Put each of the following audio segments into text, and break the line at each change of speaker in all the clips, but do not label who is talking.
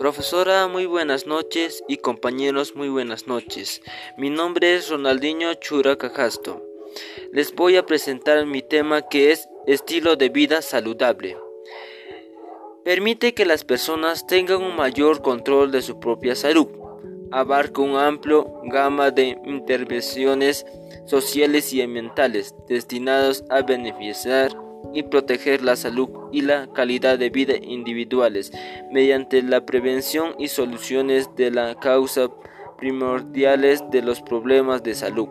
Profesora, muy buenas noches y compañeros, muy buenas noches. Mi nombre es Ronaldinho Chura Cajasto. Les voy a presentar mi tema que es estilo de vida saludable. Permite que las personas tengan un mayor control de su propia salud. Abarca un amplio gama de intervenciones sociales y ambientales destinados a beneficiar y proteger la salud y la calidad de vida individuales mediante la prevención y soluciones de las causas primordiales de los problemas de salud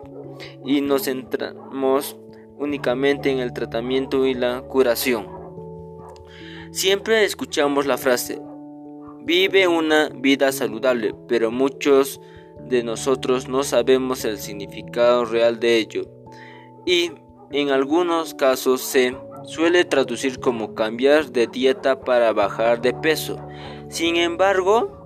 y nos centramos únicamente en el tratamiento y la curación. Siempre escuchamos la frase, vive una vida saludable, pero muchos de nosotros no sabemos el significado real de ello y en algunos casos se suele traducir como cambiar de dieta para bajar de peso. Sin embargo,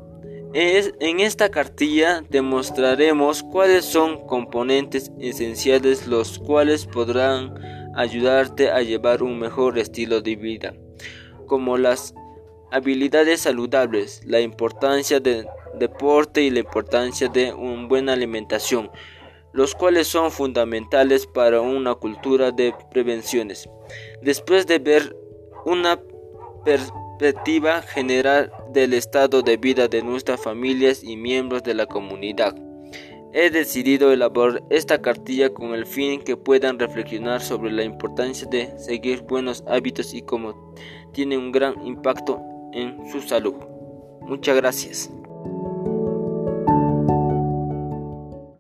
en esta cartilla demostraremos cuáles son componentes esenciales los cuales podrán ayudarte a llevar un mejor estilo de vida, como las habilidades saludables, la importancia del deporte y la importancia de una buena alimentación, los cuales son fundamentales para una cultura de prevenciones. Después de ver una perspectiva general del estado de vida de nuestras familias y miembros de la comunidad, he decidido elaborar esta cartilla con el fin que puedan reflexionar sobre la importancia de seguir buenos hábitos y cómo tiene un gran impacto en su salud. Muchas gracias.